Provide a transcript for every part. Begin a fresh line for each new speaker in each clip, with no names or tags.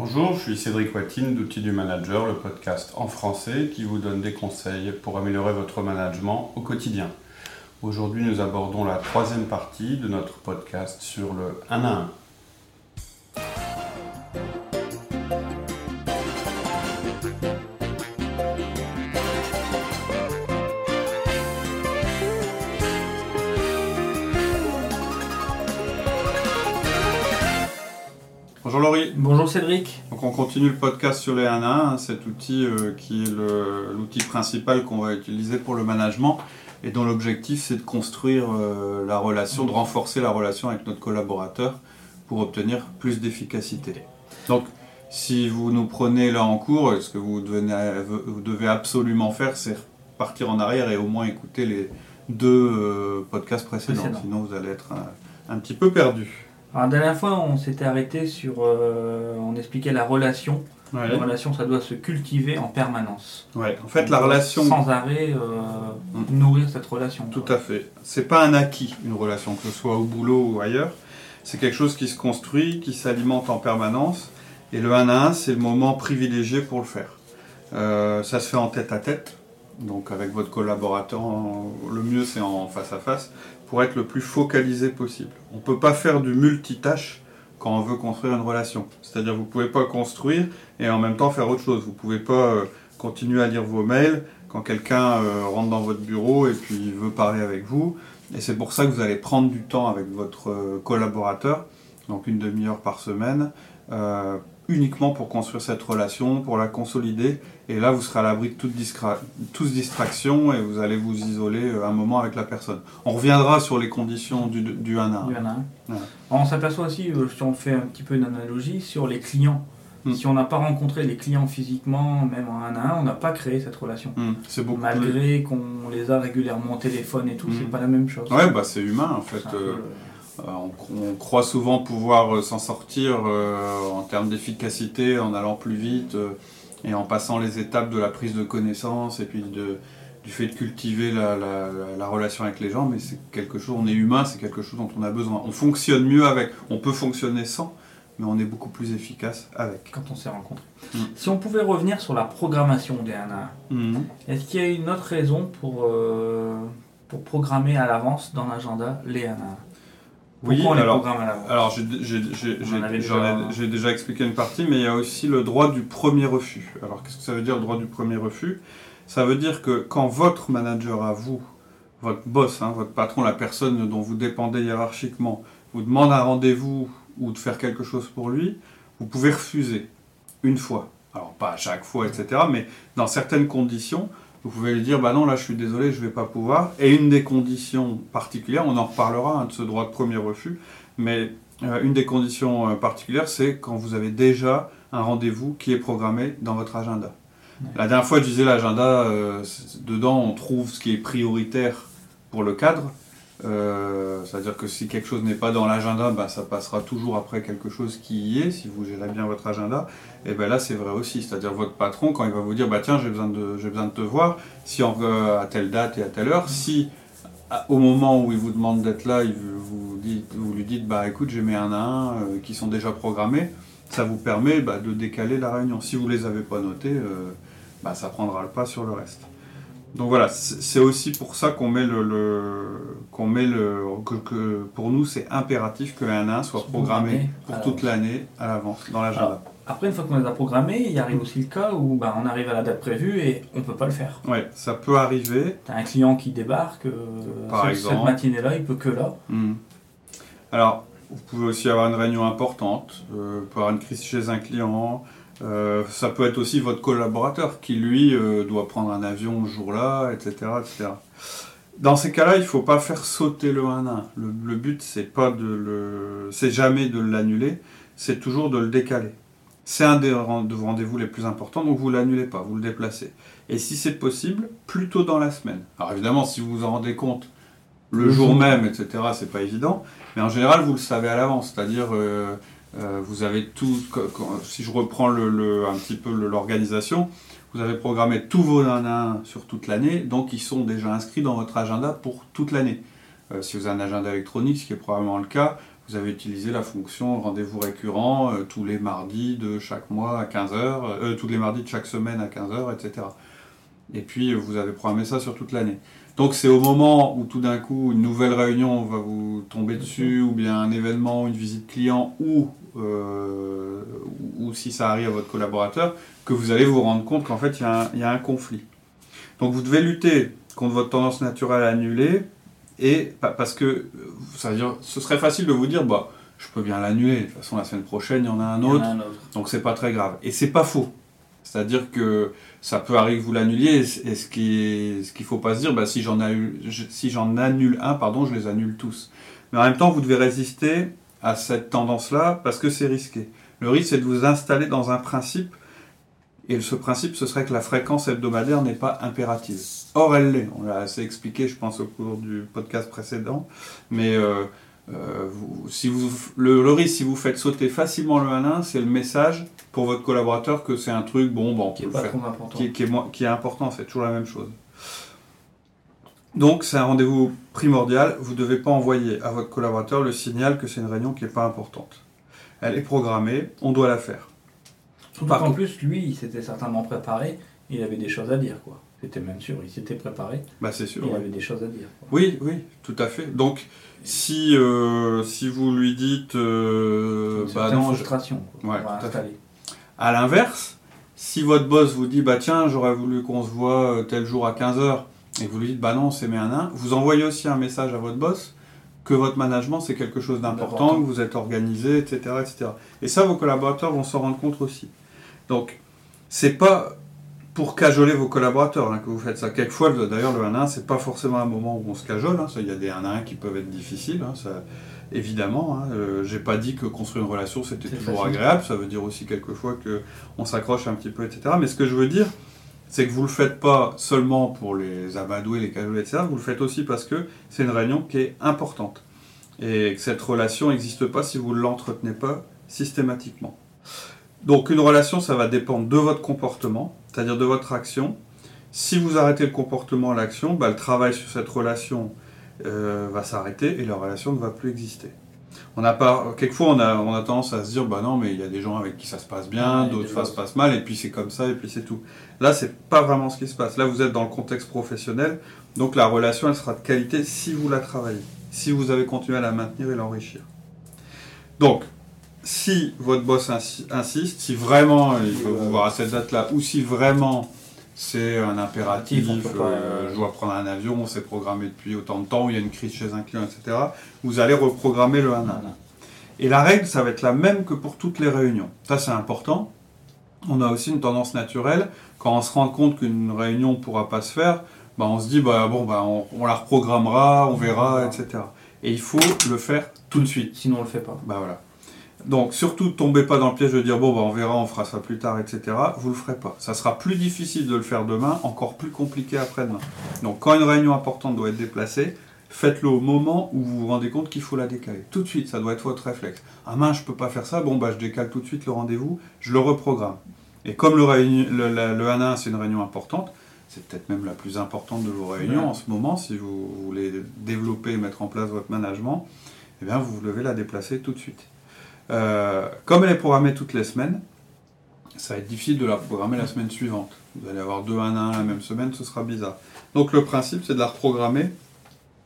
Bonjour, je suis Cédric Watine d'Outils du Manager, le podcast en français qui vous donne des conseils pour améliorer votre management au quotidien. Aujourd'hui, nous abordons la troisième partie de notre podcast sur le 1 à 1. Bonjour
Cédric.
Donc on continue le podcast sur les 1 à 1, cet outil euh, qui est l'outil principal qu'on va utiliser pour le management et dont l'objectif c'est de construire euh, la relation, de renforcer la relation avec notre collaborateur pour obtenir plus d'efficacité. Donc si vous nous prenez là en cours, ce que vous devez, vous devez absolument faire c'est partir en arrière et au moins écouter les deux euh, podcasts précédents, sinon vous allez être un, un petit peu perdu.
Alors, la dernière fois, on s'était arrêté sur. euh, on expliquait la relation.
Ouais.
La relation, ça doit se cultiver en permanence.
Ouais, en fait la
On
relation...
Sans arrêt, euh,
Mm.
nourrir cette relation.
Tout à fait. C'est pas un acquis, une relation, que ce soit au boulot ou ailleurs. C'est quelque chose qui se construit, qui s'alimente en permanence. Et le 1 à 1, c'est le moment privilégié pour le faire. Euh, ça se fait en tête à tête, donc avec votre collaborateur. Le mieux, c'est en face à face, pour être le plus focalisé possible. On peut pas faire du multitâche quand on veut construire une relation. C'est-à-dire, vous pouvez pas construire et en même temps faire autre chose. Vous pouvez pas euh, continuer à lire vos mails quand quelqu'un euh, rentre dans votre bureau et puis veut parler avec vous. Et c'est pour ça que vous allez prendre du temps avec votre euh, collaborateur, donc une demi-heure par semaine, uniquement pour construire cette relation, pour la consolider. Et là, vous serez à l'abri de toute, distraction et vous allez vous isoler euh, un moment avec la personne. On reviendra sur les conditions du, du 1 à 1.
Il y en a un.
Ouais.
On s'aperçoit aussi, euh, si on fait un petit peu une analogie, sur les clients.
Mm.
Si on n'a pas rencontré les clients physiquement, même en un à un, on n'a pas créé cette relation.
C'est beaucoup plus...
Malgré qu'on les a régulièrement au téléphone et tout,
Mm.
c'est pas la même chose.
Ouais, bah c'est humain en fait. Euh, on, cro- on croit souvent pouvoir euh, s'en sortir euh, en termes d'efficacité en allant plus vite et en passant les étapes de la prise de connaissance et puis de, du fait de cultiver la, la- la- la relation avec les gens, mais c'est quelque chose, on est humain, c'est quelque chose dont on a besoin. On fonctionne mieux avec, on peut fonctionner sans, mais on est beaucoup plus efficace avec.
quand on s'est rencontrés.
Mm.
Si on pouvait revenir sur la programmation des 1 à 1,
Mhm.
est-ce qu'il y a une autre raison pour, euh, pour programmer à l'avance dans l'agenda les 1 à 1
Oui,
Pourquoi on les
alors,
programme à l'avance
Alors, j'ai
déjà
expliqué une partie, mais il y a aussi le droit du premier refus. Alors, qu'est-ce que ça veut dire le droit du premier refus? Ça veut dire que quand votre manager à vous, votre boss, hein, votre patron, la personne dont vous dépendez hiérarchiquement, vous demande un rendez-vous ou de faire quelque chose pour lui, vous pouvez refuser une fois. Alors, pas à chaque fois, etc., mais dans certaines conditions, vous pouvez lui dire, bah non, là je suis désolé, je vais pas pouvoir. Et une des conditions particulières, on en reparlera hein, de ce droit de premier refus, mais euh, une des conditions euh, particulières, c'est quand vous avez déjà un rendez-vous qui est programmé dans votre agenda.
Ouais.
La dernière fois, je disais l'agenda, euh, dedans on trouve ce qui est prioritaire pour le cadre. Euh, C'est-à-dire que si quelque chose n'est pas dans l'agenda, bah, ça passera toujours après quelque chose qui y est, si vous gérez bien votre agenda. Et ben là, c'est vrai aussi. C'est-à-dire votre patron, quand il va vous dire, bah tiens, j'ai besoin de, besoin de te voir, si on veut à telle date et à telle heure, si au moment où il vous demande d'être là, il vous, dit- vous lui dites, bah écoute, j'ai mes 1 à 1 euh, qui sont déjà programmés, ça vous permet bah, de décaler la réunion. Si vous les avez pas notés, euh, bah, ça prendra le pas sur le reste. Donc voilà, c'est aussi pour ça qu'on met le, le- qu'on met le que, que pour nous c'est impératif que le 1 à 1 soit programmé pour toute l'année à l'avance dans l'agenda.
Après, une fois qu'on les a programmés, il arrive aussi le cas où bah, on arrive à la date prévue et on peut pas le faire.
Ouais, ça peut arriver.
T'as un client qui débarque, euh,
Par
ce-
exemple.
cette matinée-là, il peut que là.
Hmm. Alors, vous pouvez aussi avoir une réunion importante, euh, vous pouvez avoir une crise chez un client. Euh, ça peut être aussi votre collaborateur qui, lui, euh, doit prendre un avion ce jour-là, etc., etc. Dans ces cas-là, il ne faut pas faire sauter le 1 à 1. Le, le but, c'est pas de le, c'est jamais de l'annuler, c'est toujours de le décaler. C'est un des rendez-vous les plus importants, donc vous l'annulez pas, vous le déplacez. Et si c'est possible, plutôt dans la semaine. Alors évidemment, si vous vous en rendez compte le, jour. même, etc., c'est pas évident. Mais en général, vous le savez à l'avance. C'est-à-dire, euh, euh, vous avez tout. Si je reprends le, un petit peu l'organisation, vous avez programmé tous vos 1 à 1 sur toute l'année, donc ils sont déjà inscrits dans votre agenda pour toute l'année. Euh, si vous avez un agenda électronique, ce qui est probablement le cas, vous avez utilisé la fonction rendez-vous récurrent euh, tous les mardis de chaque mois à 15h, euh, tous les mardis de chaque semaine à 15h, etc. Et puis vous avez programmé ça sur toute l'année. Donc c'est au moment où tout d'un coup une nouvelle réunion va vous tomber dessus, ou bien un événement, une visite client, ou, euh, ou si ça arrive à votre collaborateur, que vous allez vous rendre compte qu'en fait il y, a un conflit. Donc vous devez lutter contre votre tendance naturelle à annuler, et parce que ça veut dire, ce serait facile de vous dire, bah, je peux bien l'annuler, de toute façon la semaine prochaine il y en a un autre, a un autre. donc c'est pas très grave. Et c'est pas faux. C'est-à-dire que ça peut arriver que vous l'annuliez, et ce qu'il ne faut pas se dire, bah, si j'en si annule un, pardon, je les annule tous. Mais en même temps, vous devez résister à cette tendance-là parce que c'est risqué. Le risque, c'est de vous installer dans un principe, et ce principe, ce serait que la fréquence hebdomadaire n'est pas impérative. Or, elle l'est. On l'a assez expliqué, je pense, au cours du podcast précédent. Mais euh, euh, si vous, le, risque, si vous faites sauter facilement le 1-1, c'est le message pour votre collaborateur que c'est un truc, bon, bon,
qui est pas trop important.
Qui, est, qui est important, c'est toujours la même chose. Donc, c'est un rendez-vous primordial. Vous ne devez pas envoyer à votre collaborateur le signal que c'est une réunion qui n'est pas importante. Elle est programmée, on doit la faire.
Par en plus, lui, il s'était certainement préparé, il avait des choses à dire, quoi. C'était même sûr, il s'était préparé.
Bah, c'est sûr.
Il avait des choses à dire.
Oui, oui, tout à fait. Donc, si, euh, si vous lui dites. Euh,
bah non, frustration.
Ouais, à l'inverse, si votre boss vous dit bah tiens, j'aurais voulu qu'on se voit euh, tel jour à 15h, et vous lui dites bah non, c'est mes un vous envoyez aussi un message à votre boss que votre management c'est quelque chose d'important, que vous êtes organisé, etc., etc. Et ça, vos collaborateurs vont s'en rendre compte aussi. Donc, c'est pas pour cajoler vos collaborateurs hein, que vous faites ça. Quelquefois, d'ailleurs, le 1-1, c'est pas forcément un moment où on se cajole. Hein. Il y a des 1-1 qui peuvent être difficiles. Hein. Ça, évidemment. Euh, j'ai pas dit que construire une relation c'était toujours agréable, ça veut dire aussi quelquefois que on s'accroche un petit peu, etc. Mais ce que je veux dire, c'est que vous le faites pas seulement pour les amadouer, les cajoler, etc. Vous le faites aussi parce que c'est une réunion qui est importante et que cette relation n'existe pas si vous ne l'entretenez pas systématiquement. Donc une relation, ça va dépendre de votre comportement, c'est-à-dire de votre action. Si vous arrêtez le comportement, l'action, bah, le travail sur cette relation euh, va s'arrêter et la relation ne va plus exister. On a pas, quelquefois, on a, on a tendance à se dire, bah non, mais il y a des gens avec qui ça se passe bien, d'autres fois ça se passe mal, et puis c'est comme ça, et puis c'est tout. Là, c'est pas vraiment ce qui se passe. Là, vous êtes dans le contexte professionnel, donc la relation, elle sera de qualité si vous la travaillez, si vous avez continué à la maintenir et l'enrichir. Donc, si votre boss insiste, si vraiment il faut vous voir à cette date-là, ou si vraiment c'est un impératif, euh, je dois prendre un avion, on s'est programmé depuis autant de temps, il y a une crise chez un client, etc. Vous allez reprogrammer le 1 1. Et la règle, ça va être la même que pour toutes les réunions. Ça, c'est important. On a aussi une tendance naturelle, quand on se rend compte qu'une réunion ne pourra pas se faire, bah, on se dit, bah, bon, bah, on, la reprogrammera, on verra, etc. Et il faut le faire tout de suite.
Sinon, on ne le fait pas.
Bah, voilà. Donc surtout, tombez pas dans le piège de dire bon, bah, on verra, on fera ça plus tard, etc. Vous le ferez pas. Ça sera plus difficile de le faire demain, encore plus compliqué après-demain. Donc quand une réunion importante doit être déplacée, faites-le au moment où vous vous rendez compte qu'il faut la décaler. Tout de suite, ça doit être votre réflexe. Ah mince, je peux pas faire ça, bon bah je décale tout de suite le rendez-vous, je le reprogramme. Et comme le, le, le, 1 1 c'est une réunion importante, c'est peut-être même la plus importante de vos réunions en ce moment, si vous voulez développer et mettre en place votre management, eh bien vous devez la déplacer tout de suite. Euh, comme elle est programmée toutes les semaines, ça va être difficile de la programmer la semaine suivante. Vous allez avoir deux 1 1 la même semaine, ce sera bizarre. Donc le principe, c'est de la reprogrammer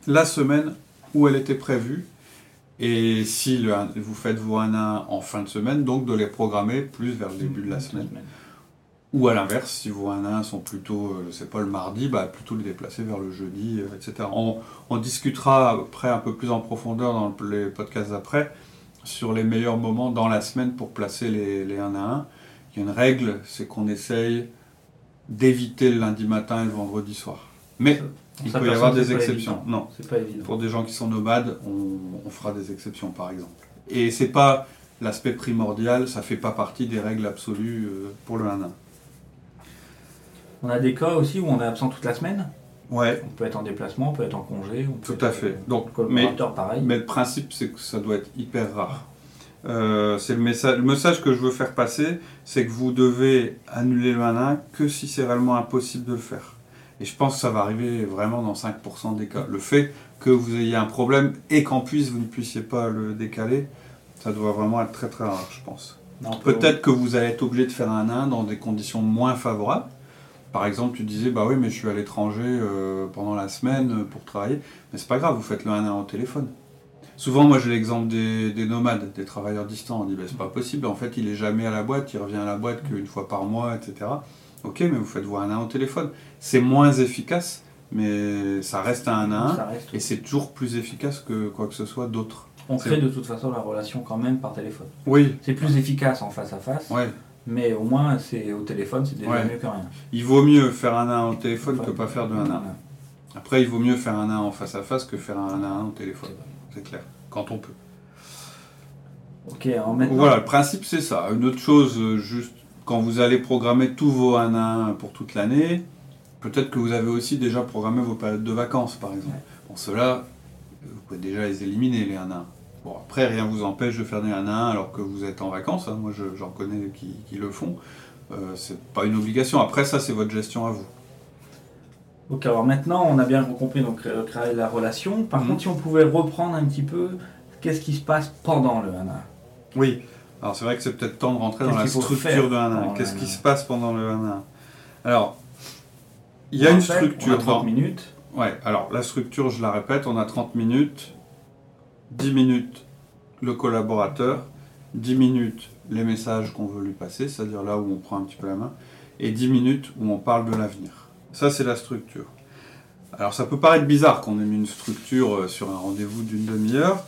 la semaine où elle était prévue. Et si vous faites vos 1 1 en fin de semaine, donc de les programmer plus vers le début de la semaine. Ou à l'inverse, si vos 1 1 sont plutôt, euh, c'est pas le mardi, bah plutôt les déplacer vers le jeudi, euh, etc. On, on discutera après un peu plus en profondeur dans les podcasts après sur les meilleurs moments dans la semaine pour placer les, les 1 à 1. Il y a une règle, c'est qu'on essaye d'éviter le lundi matin et le vendredi soir. Mais il peut y avoir des exceptions. Non,
pas évident.
Pour des gens qui sont nomades, on, fera des exceptions par exemple. Et c'est pas l'aspect primordial, ça fait pas partie des règles absolues euh, pour le 1 1.
On a des cas aussi où on est absent toute la semaine
Ouais.
On peut être en déplacement, on peut être en congé.
Tout à fait. Donc, mais, pareil. mais le principe, c'est que ça doit être hyper rare. Euh, c'est le message, le message que je veux faire passer, c'est que vous devez annuler le 1 que si c'est réellement impossible de le faire. Et je pense que ça va arriver vraiment dans 5% des cas. Le fait que vous ayez un problème et qu'en plus vous ne puissiez pas le décaler, ça doit vraiment être très très rare, je pense.
Peut-
Peut-être que vous allez être obligé de faire un 1 dans des conditions moins favorables. Par exemple, tu disais, bah oui, mais je suis à l'étranger euh, pendant la semaine euh, pour travailler. Mais c'est pas grave, vous faites le 1 au téléphone. Souvent, moi j'ai l'exemple des, des nomades, des travailleurs distants. On dit, bah, c'est pas possible, en fait, il est jamais à la boîte, il revient à la boîte qu'une fois par mois, etc. Ok, mais vous faites voir un 1 au téléphone. C'est moins efficace, mais ça reste un 1
ça reste.
et c'est toujours plus efficace que quoi que ce soit d'autre.
On crée de toute façon la relation quand même par téléphone.
Oui,
C'est plus efficace en face à face,
ouais.
Mais au moins c'est au téléphone, c'est déjà
Ouais.
mieux que rien.
Il vaut mieux faire un 1 au téléphone que
Enfin,
pas faire de 1 1.
voilà.
Après, il vaut mieux faire un 1 en face à face que faire un 1 à 1 au téléphone, c'est clair, quand on peut.
Ok, alors maintenant.
Voilà, le principe c'est ça. Une autre chose, euh, juste quand vous allez programmer tous vos 1 à 1 pour toute l'année, peut-être que vous avez aussi déjà programmé vos périodes de vacances, par exemple. Bon, ceux-là, vous pouvez déjà les éliminer, les 1 à 1. Bon, après, rien vous empêche de faire des 1 à 1 alors que vous êtes en vacances. hein. Moi, je- j'en connais qui, qui le font. Euh, c'est pas une obligation. Après, ça, c'est votre gestion à vous.
Ok, alors maintenant on a bien compris donc euh, créer la relation. Par
Mhm.
contre, si on pouvait reprendre un petit peu, qu'est-ce qui se passe pendant le 1
Oui. Alors c'est vrai que c'est peut-être temps de rentrer dans la structure de 1 à 1.
pendant
Qu'est-ce qui
1 à 1?
se passe pendant le 1 à 1 Alors, il y a une structure.
On a 30
dans-
minutes.
Ouais, alors la structure, je la répète, on a 30 minutes, 10 minutes le collaborateur, 10 minutes les messages qu'on veut lui passer, c'est-à-dire là où on prend un petit peu la main, et 10 minutes où on parle de l'avenir. Ça, c'est la structure. Alors ça peut paraître bizarre qu'on ait mis une structure euh, sur un rendez-vous d'une demi-heure,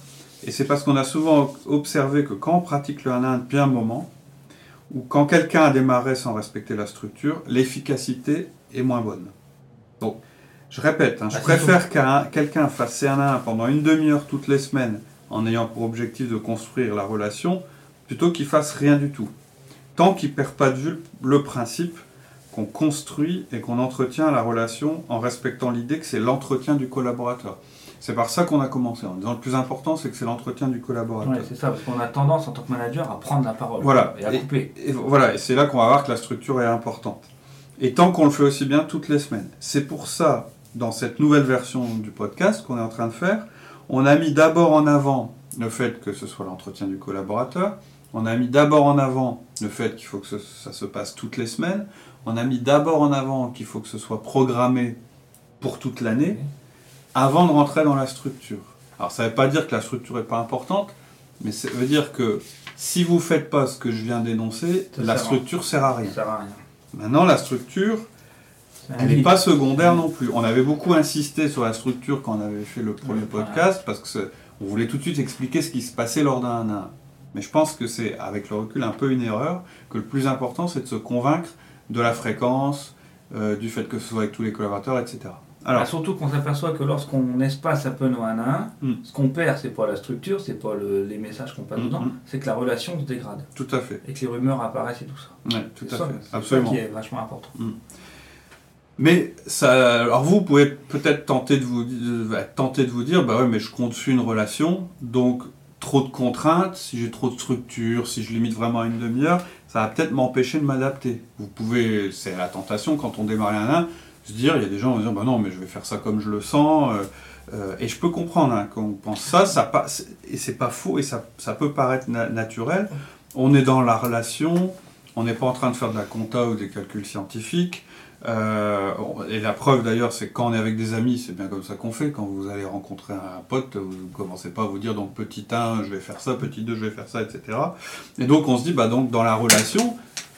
et c'est parce qu'on a souvent observé que quand on pratique le 1 à 1 depuis un moment, ou quand quelqu'un a démarré sans respecter la structure, l'efficacité est moins bonne. Donc, je répète, hein, je
Ah,
préfère qu'un quelqu'un fasse ses 1 à 1 pendant une demi-heure toutes les semaines en ayant pour objectif de construire la relation, plutôt qu'il fasse rien du tout. Tant qu'il ne perd pas de vue le principe qu'on construit et qu'on entretient la relation en respectant l'idée que c'est l'entretien du collaborateur. C'est par ça qu'on a commencé, en disant le plus important, c'est que c'est l'entretien du collaborateur.
Ouais, c'est ça, parce qu'on a tendance en tant que manager à prendre la parole
Voilà.
et à couper.
Et voilà, et c'est là qu'on va voir que la structure est importante. Et tant qu'on le fait aussi bien toutes les semaines. C'est pour ça, dans cette nouvelle version du podcast qu'on est en train de faire, on a mis d'abord en avant le fait que ce soit l'entretien du collaborateur. On a mis d'abord en avant le fait qu'il faut que ce- ça se passe toutes les semaines. On a mis d'abord en avant qu'il faut que ce soit programmé pour toute l'année avant de rentrer dans la structure. Alors ça ne veut pas dire que la structure n'est pas importante, mais ça veut dire que si vous ne faites pas ce que je viens d'énoncer, la structure.
Ça sert à rien.
Maintenant, la structure, elle n'est
guide.
pas secondaire non plus. On avait beaucoup insisté sur la structure quand on avait fait le premier podcast, parce que on voulait tout de suite expliquer ce qui se passait lors d'un 1 à 1. Mais je pense que c'est, avec le recul, un peu une erreur, que le plus important, c'est de se convaincre de la fréquence, euh, du fait que ce soit avec tous les collaborateurs, etc. Alors,
Ah, surtout qu'on s'aperçoit que lorsqu'on espace un peu nos 1 à 1,
Mm.
ce qu'on perd, c'est pas la structure, c'est pas le- les messages qu'on passe
Mm,
dedans,
mm.
c'est que la relation se dégrade
tout à fait.
et que les rumeurs apparaissent et tout ça.
Ouais, tout à
ça,
fait.
c'est ça
Absolument.
qui est vachement important.
Mais ça, alors vous pouvez peut-être tenter de vous, euh, tenter de vous dire, bah ouais, mais je sur une relation, donc trop de contraintes, si j'ai trop de structure, si je limite vraiment à une demi-heure, ça va peut-être m'empêcher de m'adapter. Vous pouvez, c'est la tentation quand on démarre un 1, se dire, il y a des gens qui vont dire, bah non, mais je vais faire ça comme je le sens, euh, euh, et je peux comprendre hein, quand on pense ça, ça passe, et c'est pas faux, et ça, ça peut paraître na- naturel. On est dans la relation, on n'est pas en train de faire de la compta ou des calculs scientifiques. Euh, et la preuve d'ailleurs, c'est quand on est avec des amis, c'est bien comme ça qu'on fait. Quand vous allez rencontrer un pote, vous ne commencez pas à vous dire donc petit 1, je vais faire ça, petit 2, je vais faire ça, etc. Et donc on se dit, bah donc dans la relation,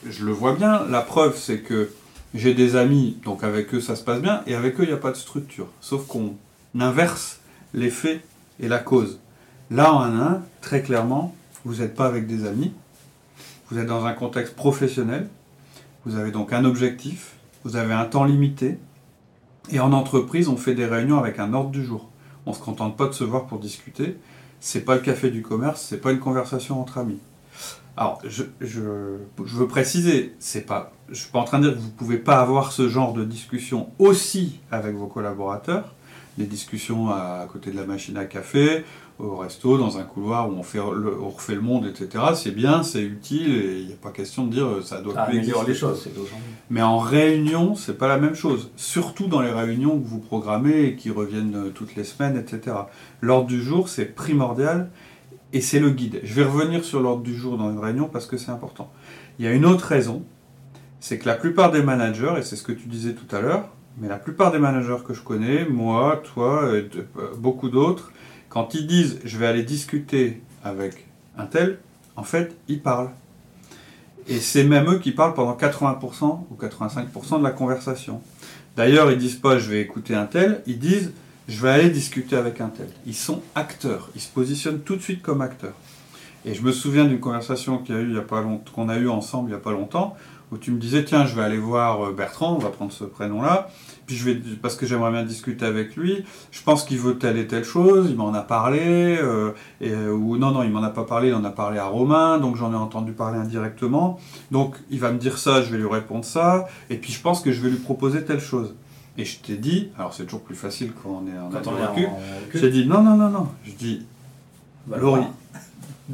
je le vois bien. La preuve, c'est que j'ai des amis, donc avec eux ça se passe bien, et avec eux il n'y a pas de structure. Sauf qu'on inverse l'effet et la cause. Là en 1, très clairement, vous n'êtes pas avec des amis, vous êtes dans un contexte professionnel, vous avez donc un objectif, vous avez un temps limité, et en entreprise, on fait des réunions avec un ordre du jour. On ne se contente pas de se voir pour discuter, c'est pas le café du commerce, c'est pas une conversation entre amis. Alors, je, veux préciser, c'est pas, je suis pas en train de dire que vous pouvez pas avoir ce genre de discussion aussi avec vos collaborateurs, des discussions à côté de la machine à café, au resto, dans un couloir où on, fait le, on refait le monde, etc. C'est bien, c'est utile, et il n'y a pas question de dire euh, ça doit
Ça
plus
les choses.
Mais en réunion, c'est pas la même chose. Surtout dans les réunions que vous programmez et qui reviennent euh, toutes les semaines, etc. L'ordre du jour, c'est primordial et c'est le guide. Je vais revenir sur l'ordre du jour dans une réunion parce que c'est important. Il y a une autre raison, c'est que la plupart des managers, et c'est ce que tu disais tout à l'heure, mais la plupart des managers que je connais, moi, toi, et euh, beaucoup d'autres, quand ils disent je vais aller discuter avec un tel, en fait, ils parlent. Et c'est même eux qui parlent pendant 80% ou 85% de la conversation. D'ailleurs, ils disent pas je vais écouter un tel, ils disent je vais aller discuter avec un tel. Ils sont acteurs, ils se positionnent tout de suite comme acteurs. Et je me souviens d'une conversation y a eu qu'on a eu ensemble il n'y a pas longtemps, où tu me disais tiens je vais aller voir euh, Bertrand, on va prendre ce prénom-là, puis je vais parce que j'aimerais bien discuter avec lui. Je pense qu'il veut telle et telle chose, il m'en a parlé, euh, et, euh, ou non non il m'en a pas parlé, il en a parlé à Romain, donc j'en ai entendu parler indirectement. Donc il va me dire ça, je vais lui répondre ça, et puis je pense que je vais lui proposer telle chose. Et je t'ai dit, alors c'est toujours plus facile quand on est en
Quand on est en
J'ai dit non non non non. Je dis
bah,
Laurie.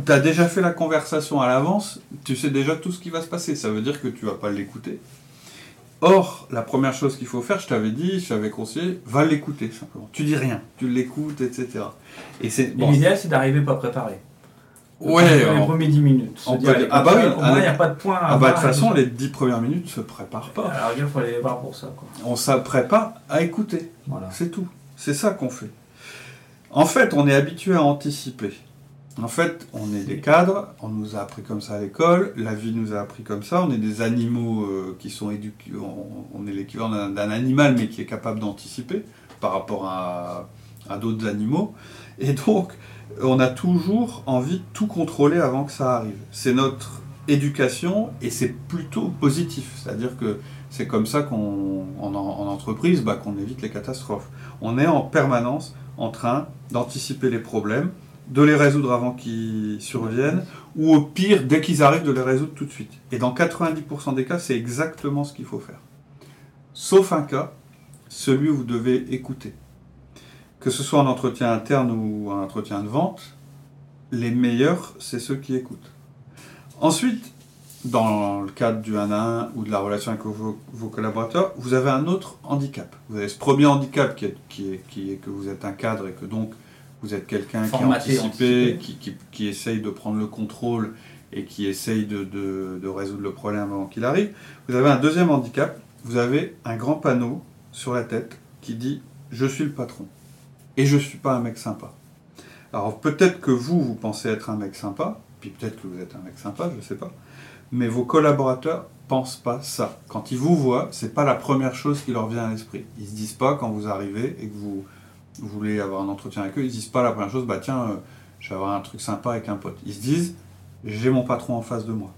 T'as déjà fait la conversation à l'avance, tu sais déjà tout ce qui va se passer. Ça veut dire que tu vas pas l'écouter. Or, la première chose qu'il faut faire, je t'avais dit, je t'avais conseillé, va l'écouter simplement. Tu dis rien, tu l'écoutes, etc. Et c'est bon.
L'idéal, c'est d'arriver pas préparé.
Ouais.
Les
on-
premiers 10 minutes. se
on peut- ah bah oui,
Au moins, il n'y a pas de point à
Ah bah de toute façon, les dix premières minutes se préparent pas.
Alors, il faut aller les voir pour ça. Quoi.
On s'apprête pas à écouter.
Voilà.
C'est tout. C'est ça qu'on fait. En fait, on est habitué à anticiper. En fait, on est des cadres, on nous a appris comme ça à l'école, la vie nous a appris comme ça, on est des animaux euh, qui sont éduqués, on, est l'équivalent d'un animal mais qui est capable d'anticiper par rapport à, à d'autres animaux. Et donc, on a toujours envie de tout contrôler avant que ça arrive. C'est notre éducation et c'est plutôt positif. C'est-à-dire que c'est comme ça qu'on, en, en entreprise, bah, qu'on évite les catastrophes. On est en permanence en train d'anticiper les problèmes, de les résoudre avant qu'ils surviennent, ou au pire, dès qu'ils arrivent, de les résoudre tout de suite. Et dans 90% des cas, c'est exactement ce qu'il faut faire. Sauf un cas, celui où vous devez écouter. Que ce soit en entretien interne ou en entretien de vente, les meilleurs, c'est ceux qui écoutent. Ensuite, dans le cadre du 1 à 1 ou de la relation avec vos, collaborateurs, vous avez un autre handicap. Vous avez ce premier handicap qui est que vous êtes un cadre et que donc vous êtes quelqu'un qui est anticipé,
anticipé.
qui, qui, qui essaye de prendre le contrôle et qui essaye de, de, de résoudre le problème avant qu'il arrive. Vous avez un deuxième handicap, vous avez un grand panneau sur la tête qui dit « Je suis le patron et je ne suis pas un mec sympa ». Alors peut-être que vous, vous pensez être un mec sympa, puis peut-être que vous êtes un mec sympa, je ne sais pas, mais vos collaborateurs pensent pas ça. Quand ils vous voient, c'est pas la première chose qui leur vient à l'esprit. Ils se disent pas quand vous arrivez et que vous, vous voulez avoir un entretien avec eux, ils se disent pas la première chose, bah tiens, euh, je vais avoir un truc sympa avec un pote. Ils se disent, j'ai mon patron en face de moi.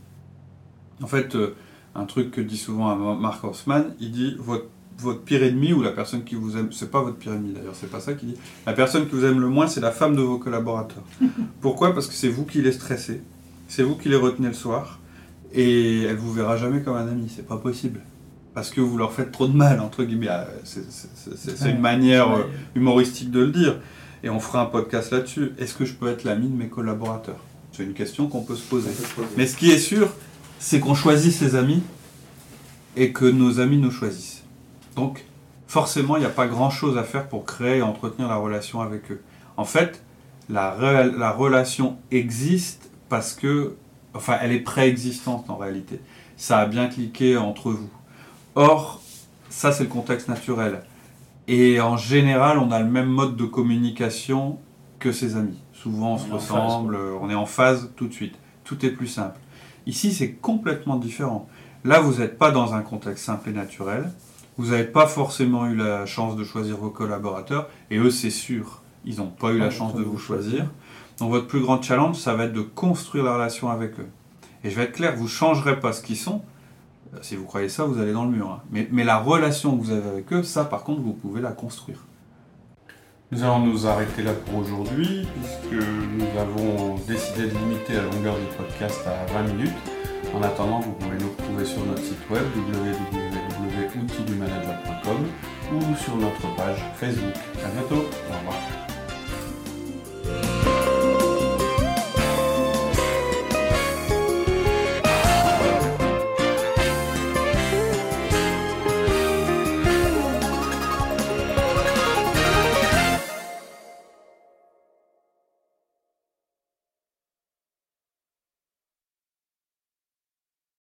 En fait, euh, un truc que dit souvent Mark Horstman, il dit votre, votre pire ennemi ou la personne qui vous aime, c'est pas votre pire ennemi d'ailleurs, c'est pas ça qu'il dit. La personne qui vous aime le moins, c'est la femme de vos collaborateurs. Pourquoi? Parce que c'est vous qui les stressez, c'est vous qui les retenez le soir, et elle vous verra jamais comme un ami, c'est pas possible. Parce que vous leur faites trop de mal, entre guillemets. Ah, C'est c'est- c'est- c'est une manière euh, humoristique de le dire. Et on fera un podcast là-dessus. Est-ce que je peux être l'ami de mes collaborateurs? C'est une question qu'on peut se poser. Mais ce qui est sûr, c'est qu'on choisit ses amis et que nos amis nous choisissent. Donc, forcément, il n'y a pas grand-chose à faire pour créer et entretenir la relation avec eux. En fait, la relation existe parce que, enfin, elle est préexistante en réalité. Ça a bien cliqué entre vous. Or, ça, c'est le contexte naturel. Et en général, on a le même mode de communication que ses amis. Souvent, on, se
On phase,
ressemble, on est en phase tout de suite. Tout est plus simple. Ici, c'est complètement différent. Là, vous n'êtes pas dans un contexte simple et naturel. Vous n'avez pas forcément eu la chance de choisir vos collaborateurs. Et eux, c'est sûr, ils n'ont pas eu la
Ah,
chance de vous choisir. Donc, votre plus grand challenge, ça va être de construire la relation avec eux. Et je vais être clair, vous ne changerez pas ce qu'ils sont. Si vous croyez ça, vous allez dans le mur. hein. Mais, mais la relation que vous avez avec eux, ça, par contre, vous pouvez la construire. Nous allons nous arrêter là pour aujourd'hui, puisque nous avons décidé de limiter la longueur du podcast à 20 minutes. En attendant, vous pouvez nous retrouver sur notre site web www.outildumanager.com ou sur notre page Facebook. À bientôt. Au revoir.